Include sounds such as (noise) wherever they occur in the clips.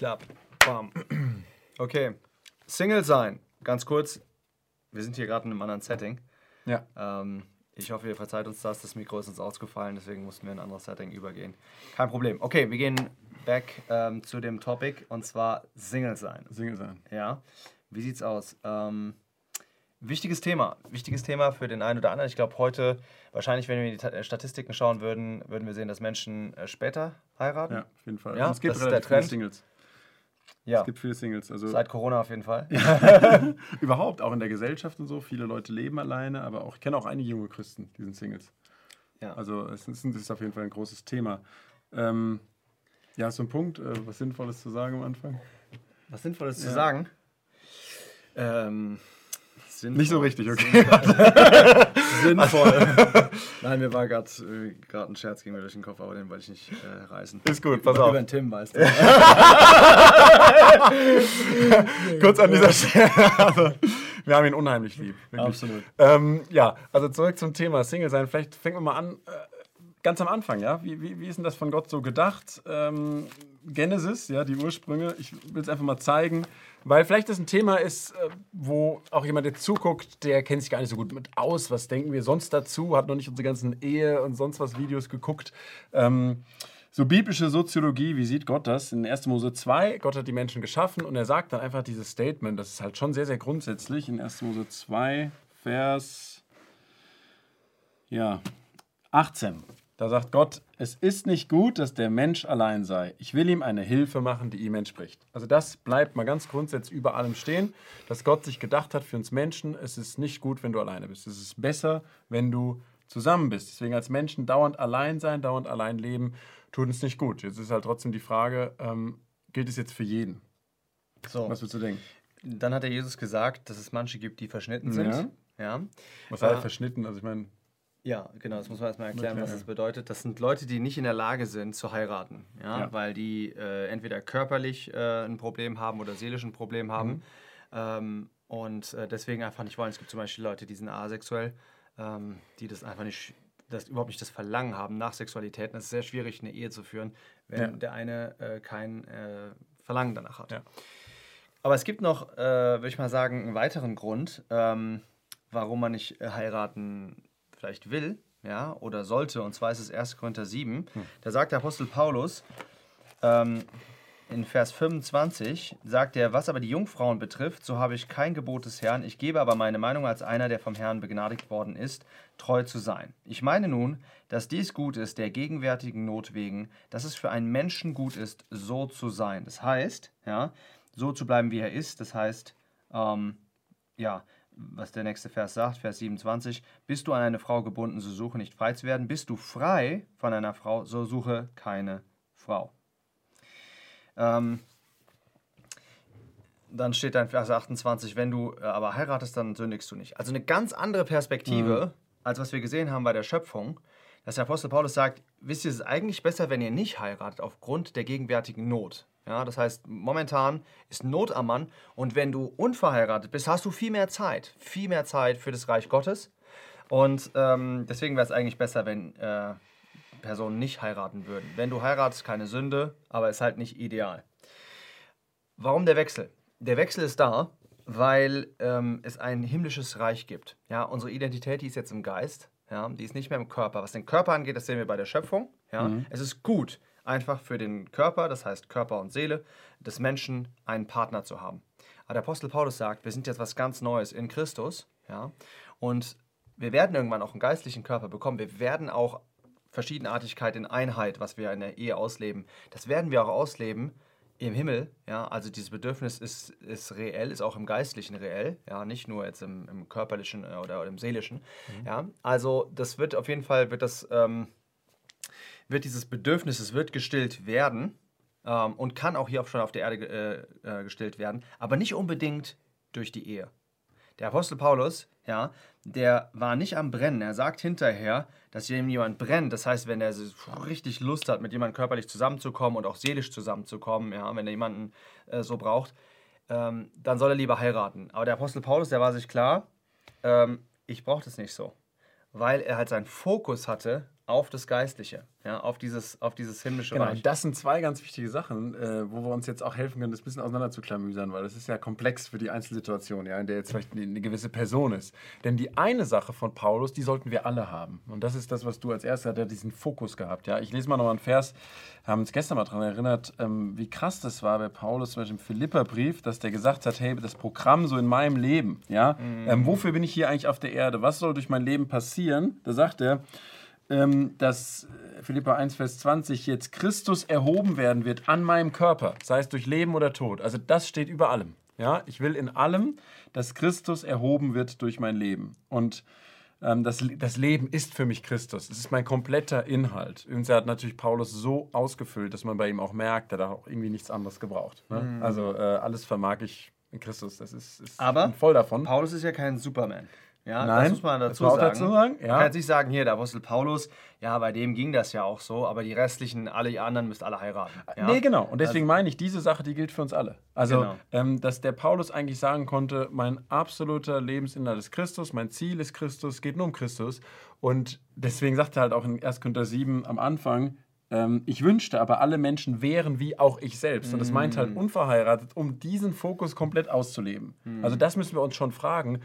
Klapp. Bam. Okay. Single sein. Ganz kurz. Wir sind hier gerade in einem anderen Setting. Ja. Ähm, ich hoffe, ihr verzeiht uns das. Das Mikro ist uns ausgefallen, deswegen mussten wir in ein anderes Setting übergehen. Kein Problem. Okay, wir gehen back ähm, zu dem Topic und zwar Single sein. Single sein. Ja. Wie sieht's aus? Ähm, wichtiges Thema. Wichtiges Thema für den einen oder anderen. Ich glaube, heute, wahrscheinlich, wenn wir in die äh, Statistiken schauen würden, würden wir sehen, dass Menschen äh, später heiraten. Ja, auf jeden Fall. Ja, es gibt das ist der Trend. Singles. Ja. Es gibt viele Singles. Also Seit Corona auf jeden Fall. (laughs) (laughs) überhaupt, auch in der Gesellschaft und so. Viele Leute leben alleine, aber auch, ich kenne auch einige junge Christen, die sind Singles. Ja. Also es ist, es ist auf jeden Fall ein großes Thema. Ähm, ja, hast du einen Punkt, äh, was Sinnvolles zu sagen am Anfang? Was Sinnvolles zu Ja. sagen? Ähm, Nicht so richtig, okay. Sinnvoll. (laughs) (laughs) Nein, mir war gerade äh, ein Scherz ging mir durch den Kopf, aber den wollte ich nicht äh, reißen. Ist gut, pass Über auf. den Tim, weißt du. (laughs) Kurz an dieser Stelle. Also, wir haben ihn unheimlich lieb. Wirklich. Absolut. Ähm, ja, also zurück zum Thema Single sein. Vielleicht fangen wir mal an, äh, ganz am Anfang, ja. Wie, wie, wie ist denn das von Gott so gedacht? Ähm, Genesis, ja, die Ursprünge. Ich will es einfach mal zeigen, weil vielleicht das ein Thema ist, äh, wo auch jemand, der zuguckt, der kennt sich gar nicht so gut mit aus. Was denken wir sonst dazu? Hat noch nicht unsere ganzen Ehe und sonst was Videos geguckt. Ähm, so biblische Soziologie, wie sieht Gott das? In 1. Mose 2, Gott hat die Menschen geschaffen und er sagt dann einfach dieses Statement, das ist halt schon sehr, sehr grundsätzlich. In 1. Mose 2, Vers ja, 18. Da sagt Gott, es ist nicht gut, dass der Mensch allein sei. Ich will ihm eine Hilfe machen, die ihm entspricht. Also das bleibt mal ganz grundsätzlich über allem stehen, dass Gott sich gedacht hat für uns Menschen, es ist nicht gut, wenn du alleine bist. Es ist besser, wenn du zusammen bist. Deswegen als Menschen dauernd allein sein, dauernd allein leben, tut uns nicht gut. Jetzt ist halt trotzdem die Frage, ähm, gilt es jetzt für jeden? So, Was würdest du denken? dann hat der Jesus gesagt, dass es manche gibt, die verschnitten sind. Ja. Ja. Was heißt Ah. verschnitten? Also ich meine, Ja, genau, das muss man erstmal erklären, was das bedeutet. Das sind Leute, die nicht in der Lage sind zu heiraten, ja, Ja. weil die äh, entweder körperlich äh, ein Problem haben oder seelisch ein Problem haben Mhm. ähm, und äh, deswegen einfach nicht wollen. Es gibt zum Beispiel Leute, die sind asexuell, ähm, die das einfach nicht, das überhaupt nicht das Verlangen haben nach Sexualität. Es ist sehr schwierig, eine Ehe zu führen, wenn Ja. der eine äh, kein äh, Verlangen danach hat. Ja. Aber es gibt noch, äh, würde ich mal sagen, einen weiteren Grund, ähm, warum man nicht heiraten vielleicht will, ja, oder sollte. Und zwar ist es 1. Korinther 7. Da sagt der Apostel Paulus ähm, in Vers 25, sagt er, was aber die Jungfrauen betrifft, so habe ich kein Gebot des Herrn. Ich gebe aber meine Meinung als einer, der vom Herrn begnadigt worden ist, treu zu sein. Ich meine nun, dass dies gut ist, der gegenwärtigen Not wegen, dass es für einen Menschen gut ist, so zu sein. Das heißt, ja, so zu bleiben, wie er ist. Das heißt, ähm, ja, was der nächste Vers sagt, Vers 27, bist du an eine Frau gebunden, so suche nicht frei zu werden. Bist du frei von einer Frau, so suche keine Frau. Ähm, dann steht da in Vers 28, wenn du äh, aber heiratest, dann sündigst du nicht. Also eine ganz andere Perspektive, als was wir gesehen haben bei der Schöpfung, dass der Apostel Paulus sagt, wisst ihr, es ist eigentlich besser, wenn ihr nicht heiratet, aufgrund der gegenwärtigen Not. Ja, das heißt, momentan ist Not am Mann und wenn du unverheiratet bist, hast du viel mehr Zeit, viel mehr Zeit für das Reich Gottes. Und ähm, deswegen wäre es eigentlich besser, wenn äh, Personen nicht heiraten würden. Wenn du heiratest, keine Sünde, aber ist halt nicht ideal. Warum der Wechsel? Der Wechsel ist da, weil ähm, es ein himmlisches Reich gibt. Ja, unsere Identität, die ist jetzt im Geist, ja, die ist nicht mehr im Körper. Was den Körper angeht, das sehen wir bei der Schöpfung. Ja. Es ist gut, einfach für den Körper, das heißt Körper und Seele, des Menschen einen Partner zu haben. Aber der Apostel Paulus sagt, wir sind jetzt was ganz Neues in Christus. Ja, und wir werden irgendwann auch einen geistlichen Körper bekommen. Wir werden auch Verschiedenartigkeit in Einheit, was wir in der Ehe ausleben, das werden wir auch ausleben im Himmel. Ja, also dieses Bedürfnis ist, ist reell, ist auch im Geistlichen reell, ja, nicht nur jetzt im, im körperlichen äh, oder, im seelischen. Ja, also das wird auf jeden Fall wird das ähm, wird dieses Bedürfnis, es wird gestillt werden ähm, und kann auch hier schon auf der Erde äh, äh, gestillt werden, aber nicht unbedingt durch die Ehe. Der Apostel Paulus, ja, der war nicht am Brennen. Er sagt hinterher, dass jemand brennt. Das heißt, wenn er richtig Lust hat, mit jemandem körperlich zusammenzukommen und auch seelisch zusammenzukommen, ja, wenn er jemanden äh, so braucht, ähm, dann soll er lieber heiraten. Aber der Apostel Paulus, der war sich klar, ähm, ich brauche das nicht so. Weil er halt seinen Fokus hatte auf das Geistliche, ja, auf dieses, auf dieses himmlische Genau, Reich. das sind zwei ganz wichtige Sachen, äh, wo wir uns jetzt auch helfen können, das ein bisschen auseinanderzuklamüsern, weil das ist ja komplex für die Einzelsituation, ja, in der jetzt vielleicht eine, gewisse Person ist. Denn die eine Sache von Paulus, die sollten wir alle haben. Und das ist das, was du als erster, hat diesen Fokus gehabt. Ja, ich lese mal nochmal einen Vers, haben uns gestern mal daran erinnert, ähm, wie krass das war bei Paulus, zum Beispiel im Philipperbrief, dass der gesagt hat, hey, das Programm so in meinem Leben, ja, ähm, wofür bin ich hier eigentlich auf der Erde? Was soll durch mein Leben passieren? Da sagt er, ähm, dass äh, Philippa 1, Vers 20 jetzt Christus erhoben werden wird an meinem Körper, sei es durch Leben oder Tod. Also das steht über allem. Ja, ich will in allem, dass Christus erhoben wird durch mein Leben. Und ähm, das, das Leben ist für mich Christus. Es ist mein kompletter Inhalt. Und er hat natürlich Paulus so ausgefüllt, dass man bei ihm auch merkt, er hat auch irgendwie nichts anderes gebraucht. Ne? Also äh, alles vermag ich in Christus. Das ist, ist Aber voll davon. Paulus ist ja kein Superman. Ja, Nein, das muss man dazu man sagen. dazu sagen, Man ja. kann jetzt nicht sagen, hier, der Apostel Paulus, ja, bei dem ging das ja auch so, aber die restlichen, alle anderen müsst alle heiraten. Ja? Nee, genau. Und deswegen meine ich, diese Sache, die gilt für uns alle. Also, Genau. ähm, dass der Paulus eigentlich sagen konnte, mein absoluter Lebensinhalt ist Christus, mein Ziel ist Christus, geht nur um Christus. Und deswegen sagt er halt auch in 1. Korinther 7 am Anfang, ähm, ich wünschte, aber alle Menschen wären wie auch ich selbst. Und das meint halt unverheiratet, um diesen Fokus komplett auszuleben. Also das müssen wir uns schon fragen.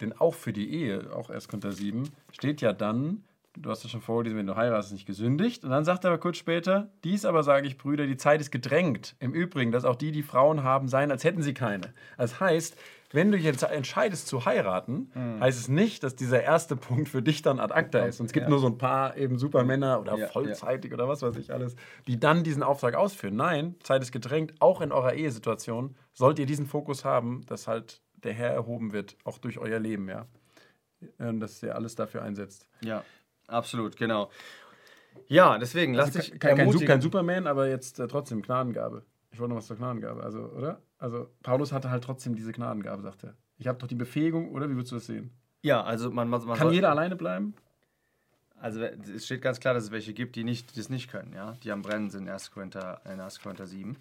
Denn auch für die Ehe, auch 1. Korinther 7, steht ja dann, du hast ja schon vorgelesen, wenn du heiratest, nicht gesündigt. Und dann sagt er aber kurz später, dies aber sage ich, Brüder, die Zeit ist gedrängt. Im Übrigen, dass auch die, die Frauen haben, seien, als hätten sie keine. Das heißt, wenn du jetzt entscheidest zu heiraten, heißt es nicht, dass dieser erste Punkt für dich dann ad acta ist. Und es gibt Ja. nur so ein paar eben Supermänner oder Ja, vollzeitig oder was weiß ich alles, die dann diesen Auftrag ausführen. Nein, Zeit ist gedrängt. Auch in eurer Ehesituation sollt ihr diesen Fokus haben, dass halt der Herr erhoben wird, auch durch euer Leben, ja. Und dass ihr alles dafür einsetzt. Ja, absolut, genau. Ja, deswegen, lass dich kein, ermutigen. kein Superman, aber jetzt äh, trotzdem Gnadengabe. Ich wollte noch was zur Gnadengabe, also, oder? Also, Paulus hatte halt trotzdem diese Gnadengabe, sagt er. Ich habe doch die Befähigung, oder? Wie würdest du das sehen? Ja, also man, man, man Kann soll, jeder alleine bleiben? Also es steht ganz klar, dass es welche gibt, die nicht, die das nicht können, ja. Die am Brennen sind in 1. Korinther, in 1. Korinther 7.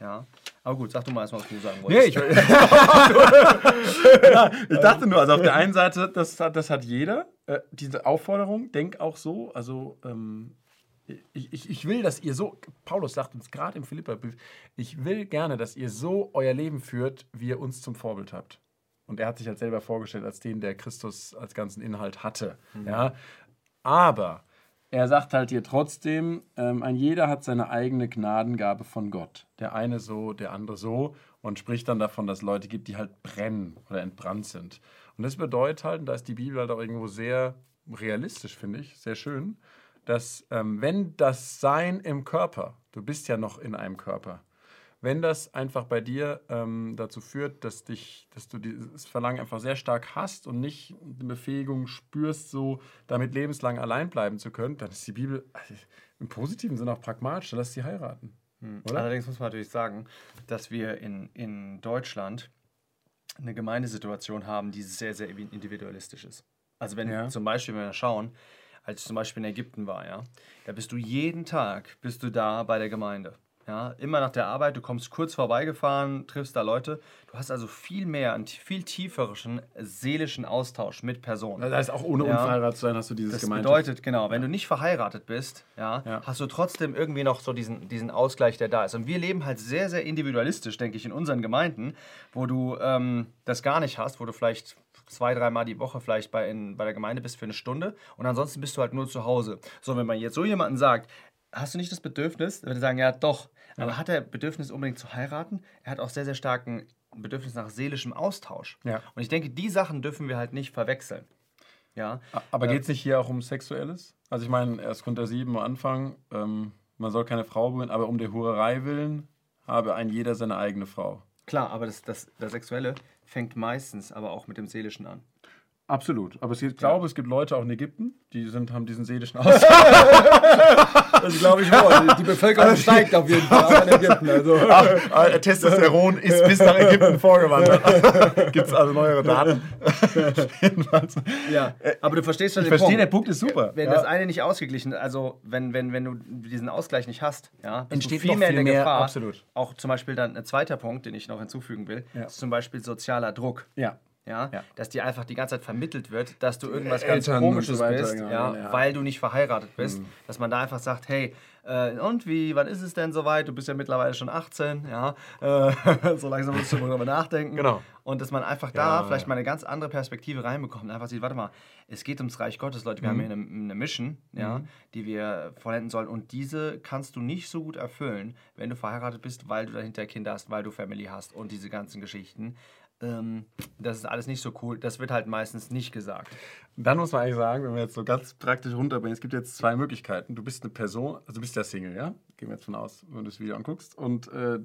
Ja. Aber gut, sag du mal erstmal, was du sagen Nee, wolltest. ich, ja, (laughs) (laughs) ich dachte nur, also auf der einen Seite, das hat, das hat jeder, äh, diese Aufforderung, denk auch so, also ähm, ich, ich, ich will, dass ihr so, Paulus sagt uns gerade im Philipperbrief, ich will gerne, dass ihr so euer Leben führt, wie ihr uns zum Vorbild habt. Und er hat sich halt selber vorgestellt als den, der Christus als ganzen Inhalt hatte. Ja? Aber er sagt halt hier trotzdem, ähm, ein jeder hat seine eigene Gnadengabe von Gott. Der eine so, der andere so. Und spricht dann davon, dass es Leute gibt, die halt brennen oder entbrannt sind. Und das bedeutet halt, und da ist die Bibel halt auch irgendwo sehr realistisch, finde ich, sehr schön, dass ähm, wenn das Sein im Körper, du bist ja noch in einem Körper, wenn das einfach bei dir ähm, dazu führt, dass, dich, dass du dieses Verlangen einfach sehr stark hast und nicht die Befähigung spürst, so damit lebenslang allein bleiben zu können, dann ist die Bibel also, im positiven Sinne auch pragmatisch, dann lass sie heiraten. Oder? Allerdings muss man natürlich sagen, dass wir in, in Deutschland eine Gemeindesituation haben, die sehr, sehr individualistisch ist. Also wenn Ja. zum Beispiel, wenn wir schauen, als ich zum Beispiel in Ägypten war, ja, da bist du jeden Tag, bist du da bei der Gemeinde. Ja, immer nach der Arbeit, du kommst kurz vorbeigefahren, triffst da Leute. Du hast also viel mehr, einen viel tieferischen seelischen Austausch mit Personen. Das heißt, auch ohne Ja. unverheiratet zu sein, hast du dieses Das Gemeinschaft. bedeutet, genau, wenn du nicht verheiratet bist, ja, Ja. hast du trotzdem irgendwie noch so diesen, diesen Ausgleich, der da ist. Und wir leben halt sehr, sehr individualistisch, denke ich, in unseren Gemeinden, wo du ähm, das gar nicht hast, wo du vielleicht zwei, dreimal die Woche vielleicht bei, in, bei der Gemeinde bist für eine Stunde und ansonsten bist du halt nur zu Hause. So, wenn man jetzt so jemanden sagt, hast du nicht das Bedürfnis, würde sagen, ja doch, aber hat er Bedürfnis unbedingt zu heiraten? Er hat auch sehr, sehr starken Bedürfnis nach seelischem Austausch. Ja. Und ich denke, die Sachen dürfen wir halt nicht verwechseln. Ja, Aber geht es nicht hier auch um Sexuelles? Also ich meine, erst Korinther 7 am Anfang, ähm, man soll keine Frau berühren, aber um der Hurerei willen habe ein jeder seine eigene Frau. Klar, aber das, das, das Sexuelle fängt meistens aber auch mit dem Seelischen an. Absolut. Aber ich glaube, es gibt Leute auch in Ägypten, die sind, haben diesen seelischen Aus. (laughs) Das glaube ich wohl. Die Bevölkerung steigt auf jeden Fall in Ägypten. Also. Ah, Testosteron ist bis nach Ägypten (laughs) vorgewandert. (laughs) Gibt es also neuere Daten? Jedenfalls. Ja, aber du verstehst schon Ich den verstehe, der Punkt. Punkt ist super. Wenn Ja. das eine nicht ausgeglichen ist, also wenn, wenn, wenn du diesen Ausgleich nicht hast, ja, Entsteht viel mehr viel in der mehr, Gefahr. absolut. Auch zum Beispiel dann ein zweiter Punkt, den ich noch hinzufügen will, Ja. ist zum Beispiel sozialer Druck. ja. Ja, Ja. dass dir einfach die ganze Zeit vermittelt wird, dass du irgendwas Eltern ganz und Komisches weiter, bist, genau, ja, ja. weil du nicht verheiratet bist. Dass man da einfach sagt, hey, äh, und wie, wann ist es denn soweit? Du bist ja mittlerweile schon 18, ja, äh, (laughs) so langsam musst du darüber nachdenken. Genau. Und dass man einfach da vielleicht mal eine ganz andere Perspektive reinbekommt. Einfach sieht, warte mal, es geht ums Reich Gottes, Leute. Wir haben hier eine, eine Mission, ja, die wir vollenden sollen. Und diese kannst du nicht so gut erfüllen, wenn du verheiratet bist, weil du dahinter Kinder hast, weil du Family hast und diese ganzen Geschichten. Ähm, das ist alles nicht so cool. Das wird halt meistens nicht gesagt. Dann muss man eigentlich sagen, wenn wir jetzt so ganz praktisch runterbringen, es gibt jetzt zwei Möglichkeiten. Du bist eine Person, also du bist ja Single, ja? Gehen wir jetzt von aus, wenn du das Video anguckst und äh,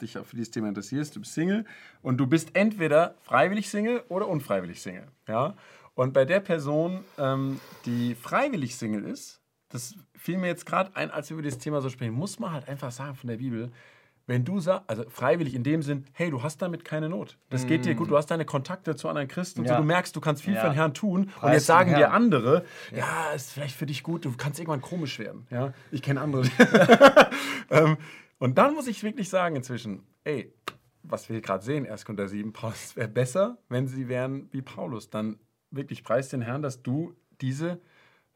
dich für dieses Thema interessierst. Du bist Single und du bist entweder freiwillig Single oder unfreiwillig Single, ja? Und bei der Person, ähm, die freiwillig Single ist, das fiel mir jetzt gerade ein, als wir über dieses Thema so sprechen, muss man halt einfach sagen von der Bibel, wenn du sagst, also freiwillig in dem Sinn, hey, du hast damit keine Not. Das geht dir gut, du hast deine Kontakte zu anderen Christen und Ja. so, du merkst, du kannst viel Ja. für den Herrn tun. und Preis jetzt sagen dir andere, ja, ist vielleicht für dich gut, du kannst irgendwann komisch werden. Ja, ich kenne andere. (laughs) (laughs) ähm, und dann muss ich wirklich sagen inzwischen, ey, was wir gerade sehen, 1. Korinther 7, Paulus, es wäre besser, wenn sie wären wie Paulus. Dann wirklich preis den Herrn, dass du diese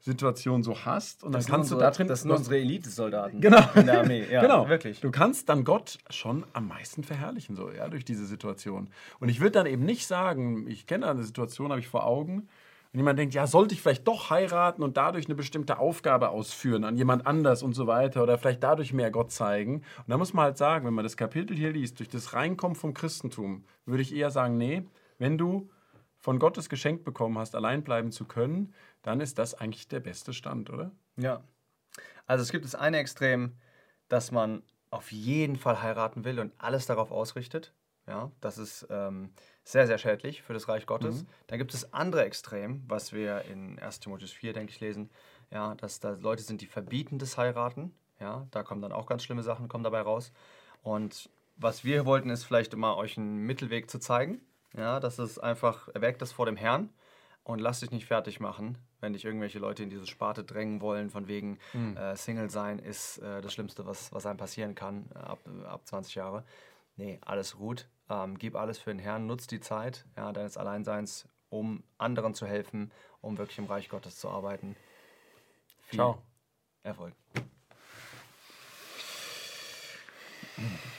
Situation so hast und dann kannst du da drin das sind unsere Elite-Soldaten Genau. in der Armee. (laughs) Ja, genau, wirklich. Du kannst dann Gott schon am meisten verherrlichen, so, ja, durch diese Situation. Und ich würde dann eben nicht sagen, ich kenne eine Situation, habe ich vor Augen, wenn jemand denkt, ja, sollte ich vielleicht doch heiraten und dadurch eine bestimmte Aufgabe ausführen an jemand anders und so weiter oder vielleicht dadurch mehr Gott zeigen. Und da muss man halt sagen, wenn man das Kapitel hier liest, durch das Reinkommen vom Christentum, würde ich eher sagen, nee, wenn du von Gottes Geschenk bekommen hast, allein bleiben zu können, dann ist das eigentlich der beste Stand, oder? Ja. Also es gibt das eine Extrem, dass man auf jeden Fall heiraten will und alles darauf ausrichtet. Ja, das ist ähm, sehr, sehr schädlich für das Reich Gottes. Dann gibt es das andere Extrem, was wir in 1 Timotheus 4, denke ich, lesen, ja, dass da Leute sind, die verbieten das Heiraten. Ja, da kommen dann auch ganz schlimme Sachen kommen dabei raus. Und was wir wollten, ist vielleicht immer euch einen Mittelweg zu zeigen. Ja, das ist einfach, erweckt das vor dem Herrn und lass dich nicht fertig machen, wenn dich irgendwelche Leute in diese Sparte drängen wollen, von wegen äh, Single sein ist äh, das Schlimmste, was, was einem passieren kann äh, ab, ab 20 Jahre. Nee, alles gut. Ähm, gib alles für den Herrn, nutz die Zeit ja, deines Alleinseins, um anderen zu helfen, um wirklich im Reich Gottes zu arbeiten. Viel Ciao. Erfolg. (laughs)